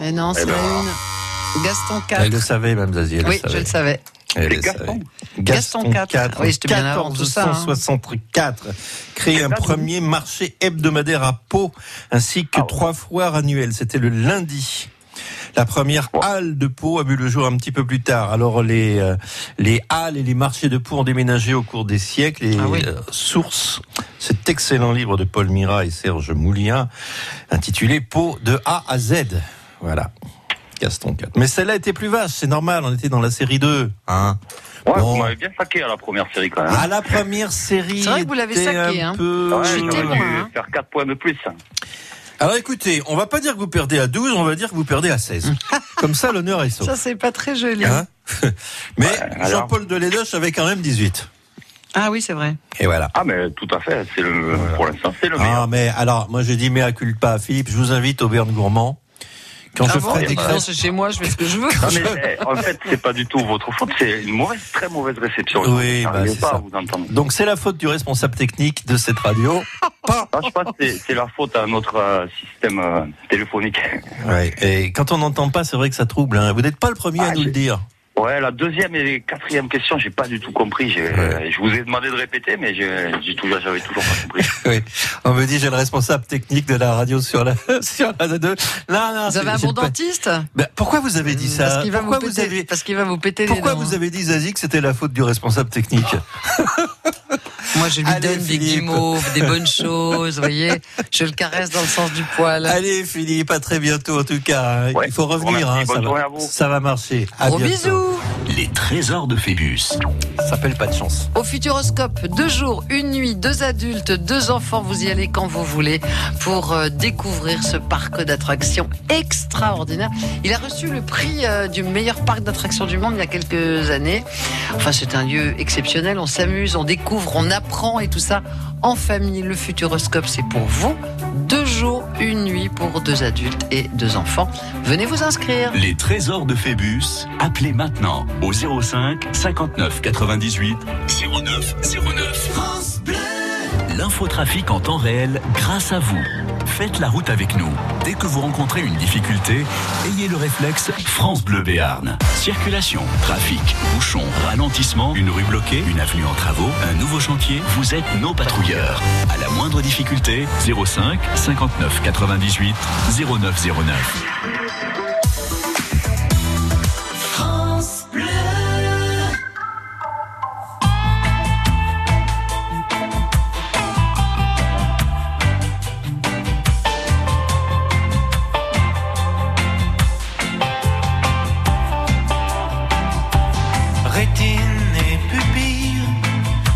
Mais non, c'est
Eh ben,
la une. Gaston
Elle le savait, Mme Zazie. elle
Oui,
le savait.
je le savais.
Elle
C'est
le
Gaston.
Gaston IV. Oui, j'étais bien avant tout ça, hein.
1464, crée un premier marché hebdomadaire à Pau, ainsi
Ah
que trois foires annuelles. C'était le lundi. La première halle de Pau a vu le jour un petit peu plus tard. Alors les euh, les halles et les marchés de Pau ont déménagé au cours des siècles. Et
Ah oui.
euh, source, cet excellent livre de Paul Mira et Serge Moulin, intitulé Pau de A à Z. Voilà. Gaston 4. Mais celle-là était plus vaste, c'est normal, on était dans la série 2. Hein
Ouais,
Bon.
vous m'avez bien saqué à la première série quand même.
À la première série.
C'est vrai que vous l'avez saqué,
un
hein.
peu-
Ouais, j'aurais dû
hein.
faire 4 points de plus.
Alors écoutez, on va pas dire que vous perdez à 12, on va dire que vous perdez à 16. Comme ça, l'honneur est sauf.
Ça, c'est pas très joli.
Hein Mais
alors
Jean-Paul Deledoche avait quand même 18.
Ah oui, c'est vrai.
Et voilà.
Ah, mais tout à fait. C'est le, pour l'instant, c'est le meilleur.
Ah, mais alors, moi je dis mea culpa à Philippe, je vous invite au Berne Gourmand, Quand
Ah
je
bon
ferai des crêpes.
chez moi, je fais ce que je veux.
Non, mais, en fait, c'est pas du tout votre faute, c'est une mauvaise, très mauvaise réception.
Oui, bah, c'est
pas
ça. Donc c'est la faute du responsable technique de cette radio.
Ah, je pense que c'est- la faute à notre euh, système euh, téléphonique.
Ouais. Et quand on n'entend pas, c'est vrai que ça trouble. hein. Vous n'êtes pas le premier à
Ah,
nous le dire.
Ouais, la deuxième et quatrième question, j'ai pas du tout compris.
Ouais.
Je vous ai demandé de répéter, mais j'ai j'ai toujours, j'avais toujours pas compris.
Oui. On me dit j'ai le responsable technique de la radio sur la sur la 2. Non, non.
Vous avez un bon dentiste
Ben, pourquoi vous avez dit ça
Parce qu'il va, vous
Pourquoi vous
péter-
avez
parce qu'il va vous péter
pourquoi
les dents.
vous avez dit Zazie que c'était la faute du responsable technique
Moi, je lui
Allez,
donne des guimauves, des bonnes choses, vous voyez. Je le caresse dans le sens du poil.
Allez Philippe, à très bientôt en tout cas.
Ouais.
Il faut revenir, hein, ça, va,
à vous.
ça va marcher. À
Gros
bientôt.
bisous.
Les trésors de Phébus.
Ça s'appelle pas de chance.
Au Futuroscope, deux jours, une nuit, deux adultes, deux enfants, vous y allez quand vous voulez pour euh, découvrir ce parc d'attractions extraordinaire. Il a reçu le prix euh, du meilleur parc d'attractions du monde il y a quelques années. Enfin, c'est un lieu exceptionnel, on s'amuse, on découvre, on apprend et tout ça en famille. Le Futuroscope, c'est pour vous. Deux jours, une nuit pour deux adultes et deux enfants. Venez vous inscrire.
Les trésors de Phébus, appelez maintenant au 05 59 98 09 09. L'infotrafic en temps réel grâce à vous. Faites la route avec nous. Dès que vous rencontrez une difficulté, ayez le réflexe France Bleu Béarn. Circulation, trafic, bouchon, ralentissement, une rue bloquée, une avenue en travaux, un nouveau chantier, vous êtes nos patrouilleurs. À la moindre difficulté, 05 59 98 0909.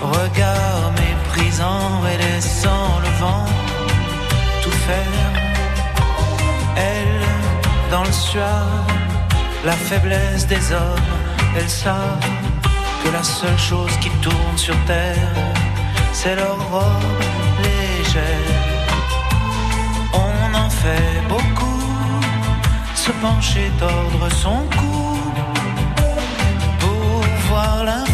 Regard méprisant et laissant le vent tout faire. Elles, dans le soir, la faiblesse des hommes, elles savent que la seule chose qui tourne sur terre, c'est leur robe légère. On en fait beaucoup, se pencher, tordre son cou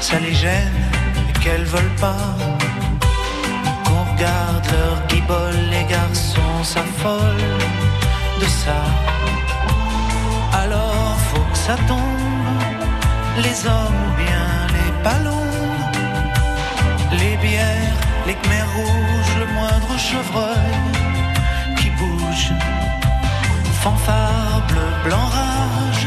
Ça les gêne et qu'elles veulent pas qu'on regarde leur guibole, les garçons s'affolent de ça. Alors faut que ça tombe, les hommes bien les ballons, les bières, les khmers rouges, le moindre chevreuil qui bouge. Fanfare bleu, blanc, rage,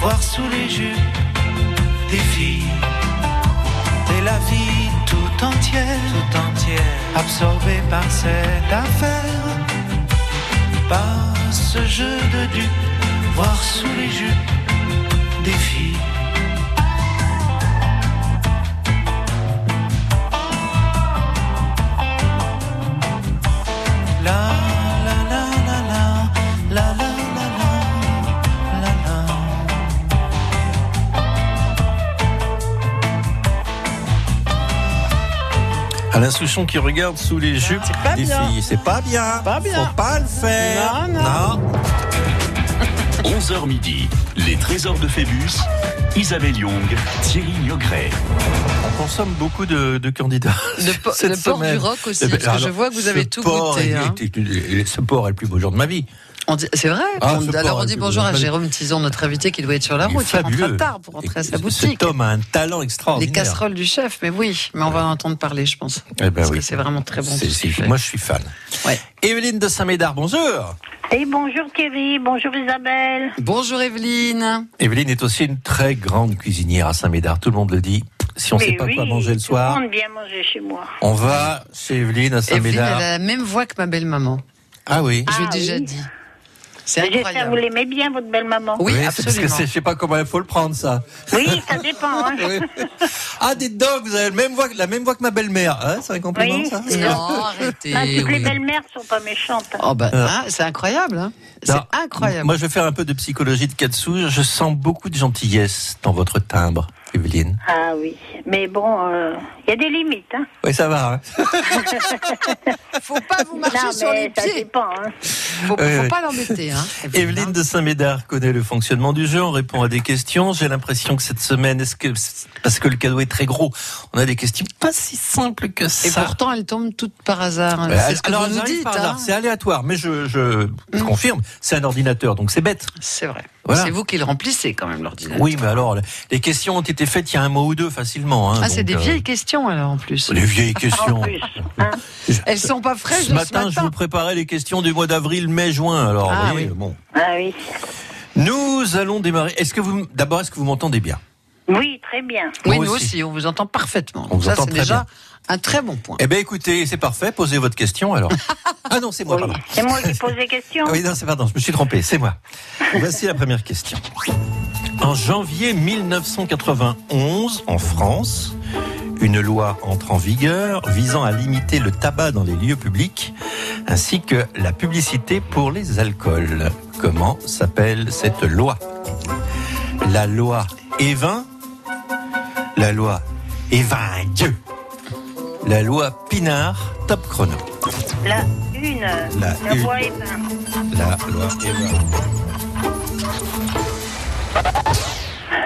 voir sous les jupes des filles. Et la vie tout entière, tout entière, absorbée par cette affaire, par ce jeu de dupes, voir sous les jupes des filles.
Alain Souchon qui regarde sous les jupes
pas
des
bien.
filles. C'est pas bien.
Pas bien.
Faut pas le faire.
Non, non.
11h midi, les trésors de Phébus, Isabelle Young, Thierry Niogret.
On consomme beaucoup de, de candidats.
Le, po-
cette
le port
semaine.
du rock aussi,
Eh ben,
parce que je vois que vous avez tout
porc
goûté.
est-
hein.
est- est- ce porc est le plus beau jour de ma vie.
On dit- C'est vrai
Ah,
On- Alors on dit bonjour à. Jérôme Tison, notre invité qui doit être sur la route. Il rentre tard pour rentrer à sa
Cet
boutique.
homme a un talent
Les
extraordinaire.
casseroles du chef, mais oui, mais on va en entendre parler, je pense.
Eh ben
Parce
oui.
que c'est vraiment très bon.
Moi, je suis fan.
Ouais.
Evelyne de Saint-Médard, bonjour.
Et bonjour Thierry, bonjour Isabelle.
Bonjour Evelyne.
Evelyne est aussi une très grande cuisinière à Saint-Médard. Tout le monde le dit. Si on ne sait pas
oui,
quoi manger le
Tout
soir,
le monde vient manger chez moi.
on va chez Evelyne à
Evelyne, elle
Saint-Médard.
a la même voix que ma belle-maman.
Ah oui.
Je l'ai
Ah
déjà
oui.
dit. C'est
J'espère que
incroyable.
vous l'aimez bien, votre belle-maman.
Oui,
c'est parce que
absolument.
c'est- je sais pas comment il faut le prendre ça.
Oui, ça dépend. Hein.
Oui. Ah, dites donc, vous avez la même voix, la même voix que ma belle-mère. Hein, c'est un compliment
Oui.
ça
Non, arrêtez.
Ah, toutes les belles-mères sont pas méchantes.
Oh bah,
Euh.
hein, c'est incroyable. Hein. C'est incroyable.
Moi, je vais faire un peu de psychologie de Katsu. Je sens beaucoup de gentillesse dans votre timbre, Evelyne.
Ah oui, mais bon, il y a des limites. Hein.
Oui, ça va. hein.
Faut pas vous marcher
non,
sur les
ça
pieds.
dépend. Hein.
Faut, pas l'embêter. Hein,
Evelyne de Saint-Médard connaît le fonctionnement du jeu, on répond à des questions. J'ai l'impression que cette semaine, est-ce que parce que le cadeau est très gros, on a des questions pas si simples que
Et
ça.
pourtant, elle tombe toute par hasard. hein. C'est ce que
alors,
vous
elles
nous dites.
par hasard.
hein.
C'est aléatoire, mais je, je confirme, c'est un ordinateur, donc c'est bête.
C'est vrai.
Voilà.
C'est vous qui le remplissez quand même, l'ordinateur.
Oui, mais alors, les questions ont été faites il y a un mois ou deux facilement. hein,
Ah, c'est des
euh,
vieilles questions alors en plus.
Les vieilles questions.
En plus. Hein.
Elles sont pas fraîches
Ce
de
matin, je vous préparais les questions du mois d'avril, mai, juin. Alors,
Ah,
vous voyez,
oui.
bon.
Ah oui.
Nous allons démarrer. Est-ce que vous, d'abord, est-ce que vous m'entendez bien?
Oui, très bien.
Oui,
Moi
nous
aussi.
aussi, on vous entend parfaitement.
On vous
ça,
entend
c'est
très
déjà
bien.
un très bon point.
Eh bien, écoutez, c'est parfait. Posez votre question alors. ah non, c'est moi,
Oui.
pardon.
C'est moi qui pose des questions.
Ah oui, non, c'est pardon, je me suis trompé, c'est moi. Voici la première question. En janvier 1991, en France, une loi entre en vigueur visant à limiter le tabac dans les lieux publics ainsi que la publicité pour les alcools. Comment s'appelle cette loi? La loi Evin La loi Evin Dieu La loi Pinard Top chrono.
La une.
La une.
est ben.
La loi Evin.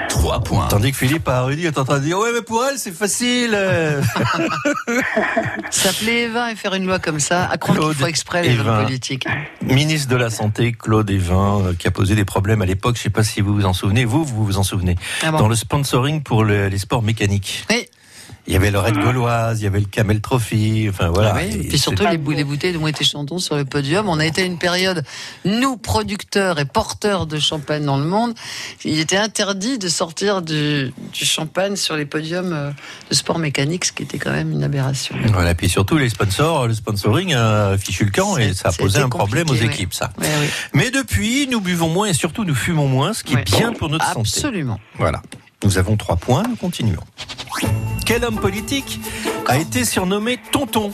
3 points.
Tandis que Philippe a est en train de dire Ouais, mais pour elle, c'est facile.
S'appeler Evin et faire une loi comme ça, à croire qu'il faut exprès les
Evin.
hommes politiques.
Ministre de la Santé, Claude Evin, euh, qui a posé des problèmes à l'époque. Je ne sais pas si vous vous en souvenez. Vous, vous vous en souvenez.
Ah bon
Dans le sponsoring pour le- les sports mécaniques.
Oui.
Il y avait l'Orette Gauloise, il y avait le Camel Trophy. Enfin, voilà.
Ah oui,
Et
puis surtout les, bou- les bouteilles de Moët Chandon sur le podium. On a été à une période, nous producteurs et porteurs de champagne dans le monde, il était interdit de sortir du, du champagne sur les podiums euh, de sport mécanique, ce qui était quand même une aberration.
Voilà, puis surtout les sponsors, le sponsoring a fichu le camp et ça a posé un problème aux
oui.
équipes, ça.
Oui.
Mais depuis, nous buvons moins et surtout nous fumons moins, ce qui
Ouais.
est bien pour notre santé.
Absolument.
Voilà. Nous avons trois points, nous continuons. Quel homme politique a été surnommé Tonton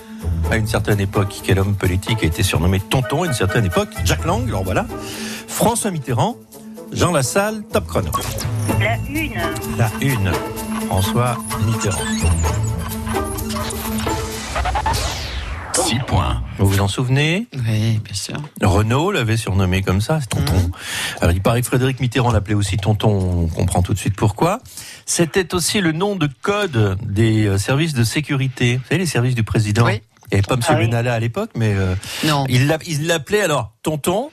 à une certaine époque Quel homme politique a été surnommé Tonton à une certaine époque Jack Lang, alors voilà. François Mitterrand, Jean Lassalle, top chrono.
La une.
La une, François Mitterrand.
6 points.
Vous vous en souvenez
Oui, bien sûr.
Renault l'avait surnommé comme ça, c'est Tonton. Alors il paraît que Frédéric Mitterrand l'appelait aussi Tonton, on comprend tout de suite pourquoi. C'était aussi le nom de code des euh, services de sécurité. Vous savez, les services du président.
Oui.
Il n'y avait pas M.
Ah oui.
Benalla à l'époque, mais euh,
Non.
il l'appelait alors Tonton,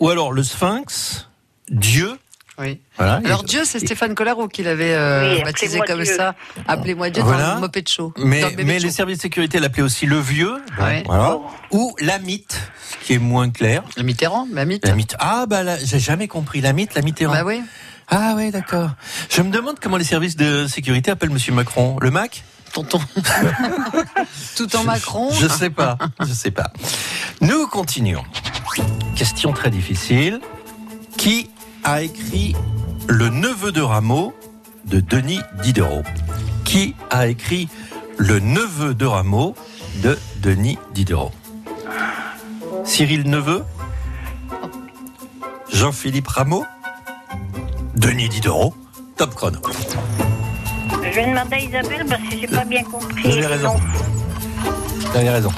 ou alors le Sphinx, Dieu
Oui.
Voilà.
Alors
Et-
Dieu, c'est Stéphane Collaro qui l'avait euh,
Oui,
baptisé comme
Dieu.
ça. Appelez-moi Dieu
Voilà.
dans le Moped Show.
Mais,
le
les services de sécurité l'appelaient aussi le vieux,
Ouais.
voilà. ou la mythe, ce qui est moins clair.
Le Mitterrand, la mythe.
La mythe. Ah bah là, j'ai jamais compris la mythe, la Mitterrand.
Bah oui.
Ah ouais, d'accord. Je me demande comment les services de sécurité appellent Monsieur Macron. Le Mac?
Tonton. Tout en Macron.
Je sais pas, je sais pas. Nous continuons. Question très difficile. Qui a écrit Le neveu de Rameau de Denis Diderot Qui a écrit Le neveu de Rameau de Denis Diderot? Cyril Neveu? Jean-Philippe Rameau? Denis Diderot? Top chrono.
Je vais demander à Isabelle parce que j'ai pas bien compris.
Vous avez raison. Vous avez raison.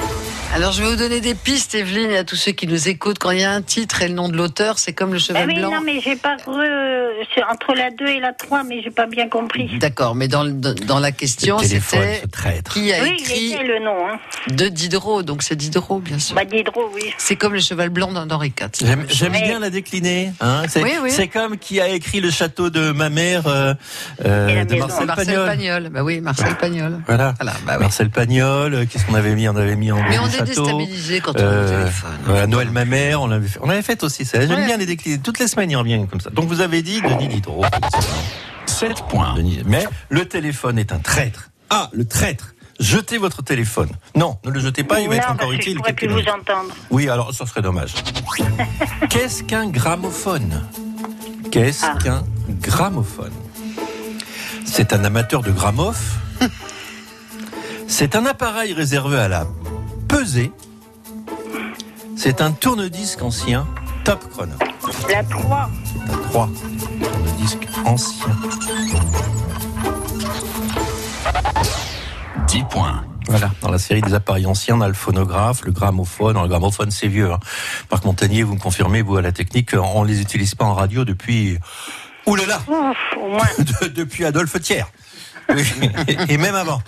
Alors je vais vous donner des pistes, Evelyne, et à tous ceux qui nous écoutent. Quand il y a un titre et le nom de l'auteur, c'est comme le
Ah
cheval
oui,
blanc.
non, mais j'ai pas cru. euh, C'est entre la 2 et la 3, mais j'ai pas bien compris.
D'accord, mais dans, dans la question, c'était
ce
qui a
oui,
écrit
il était le nom. Hein.
de Diderot, donc c'est Diderot, bien sûr.
Bah, Diderot, oui.
C'est comme le cheval blanc d'Hen- d'Henri IV.
J'aime
Mais-
bien la décliner. Hein c'est
Oui, oui.
c'est comme qui a écrit le château de ma mère euh, euh,
Et la
de. Marcel,
Marcel
Pagnol.
Pagnol. Bah oui, Marcel Pagnol.
Voilà.
Voilà, bah oui.
Marcel Pagnol. euh, Qu'est-ce qu'on avait mis On avait mis en
Mais on. Déstabilisé quand on
Euh,
téléphone.
voilà, Noël ma mère, on l'avait fait. On avait fait aussi ça. J'aime
Ouais.
bien les décliner. Toutes les semaines, il revient comme ça. Donc vous avez dit Denis Diderot.
7 points.
Denis. Mais le téléphone est un traître. Ah, le traître. Jetez votre téléphone. Non, ne le jetez pas, il va
non,
être encore
je
utile.
pourrais
quelques
plus vous entendre.
Oui, alors ça serait dommage. Qu'est-ce qu'un gramophone? Qu'est-ce
Ah.
qu'un gramophone? C'est un amateur de gramof? C'est un appareil réservé à la pesée. C'est un tourne-disque ancien. Top chrono.
La 3.
C'est un 3. Tourne-disque ancien.
10 points.
Voilà, dans la série des appareils anciens, on a le phonographe, le gramophone. Le gramophone, c'est vieux. Hein. Marc Montagnier, vous me confirmez, vous, à la technique, on les utilise pas en radio depuis... Ouh là là. De- Depuis Adolphe Thiers. Oui, et- et même avant.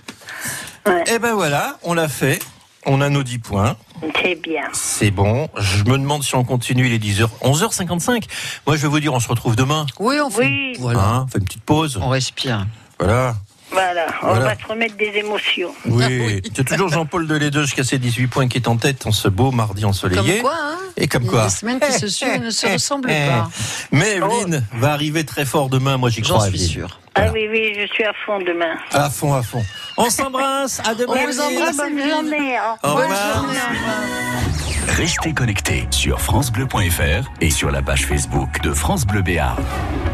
Ouais.
Eh ben voilà, on l'a fait. On a nos 10 points.
C'est bien.
C'est bon. Je me demande si on continue, il est 10h. 11h55. Moi, je vais vous dire, on se retrouve demain.
Oui, on fait.
Oui.
Voilà.
Hein, on fait une petite pause.
On respire.
Voilà.
Voilà, on
Voilà.
va se remettre des émotions.
Oui, c'est toujours Jean-Paul Delédeux jusqu'à ses 18 points qui est en tête en ce beau mardi ensoleillé.
Comme quoi, hein
Et comme quoi
Les semaines qui se suivent ne se ressemblent pas.
Mais Evelyne va arriver très fort demain, moi j'y
J'en
crois.
suis
Evelyne.
sûr.
Ah oui, oui, je suis à fond demain.
À fond, à fond. On s'embrasse, à demain.
On vous embrasse,
Bonne journée. Au
Au
revoir.
revoir.
Bonne journée, au revoir.
Restez connectés sur FranceBleu.fr et sur la page Facebook de France Bleu Béarn.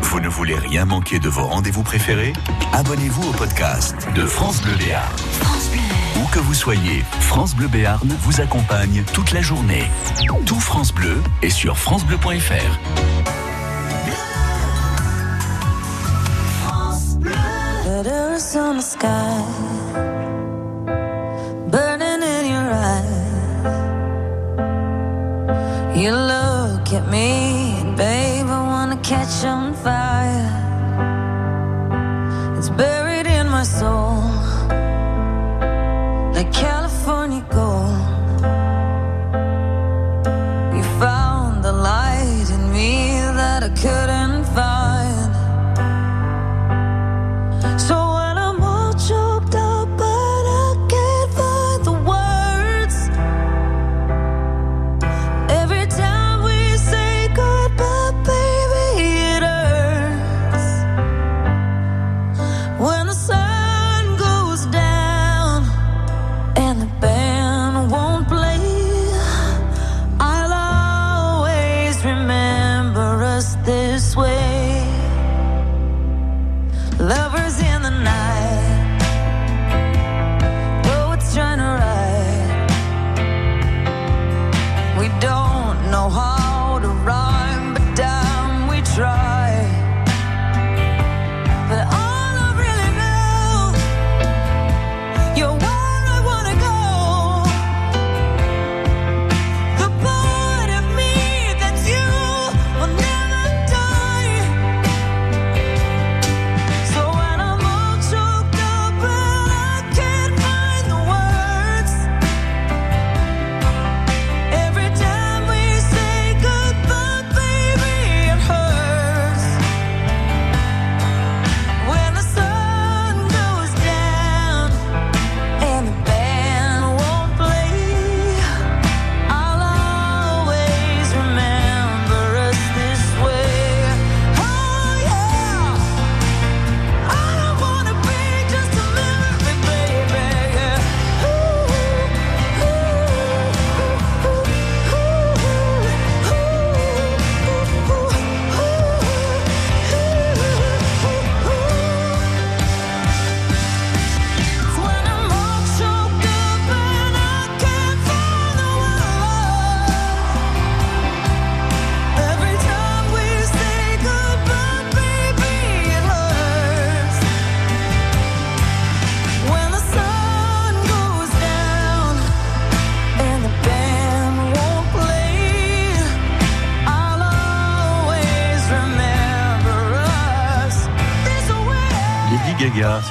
Vous ne voulez rien manquer de vos rendez-vous préférés? Abonnez-vous au podcast de France Bleu Béarn. Où que vous soyez, France Bleu Béarn vous accompagne toute la journée. Tout France Bleu est sur FranceBleu.fr.
Letters on the sky, You look at me, and babe, I wanna catch on fire. It's buried in my soul,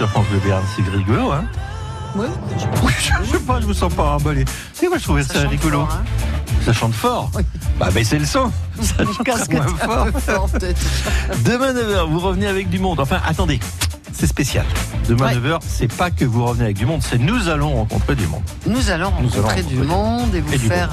sur France Bleu Béarn. C'est rigolo, hein
Oui.
Oui, je sais pas, je me sens pas emballé. C'est moi, je trouvais ça, rigolo.
fort, hein.
Ça chante fort. Bah, baissez le son. Ça chante moins fort. Demain 9h, vous revenez avec du monde. Enfin, attendez, c'est spécial. Demain
Ouais.
9h, c'est pas que vous revenez avec du monde, c'est nous allons rencontrer du monde.
Nous allons
Nous allons
rencontrer du monde et vous
Et
faire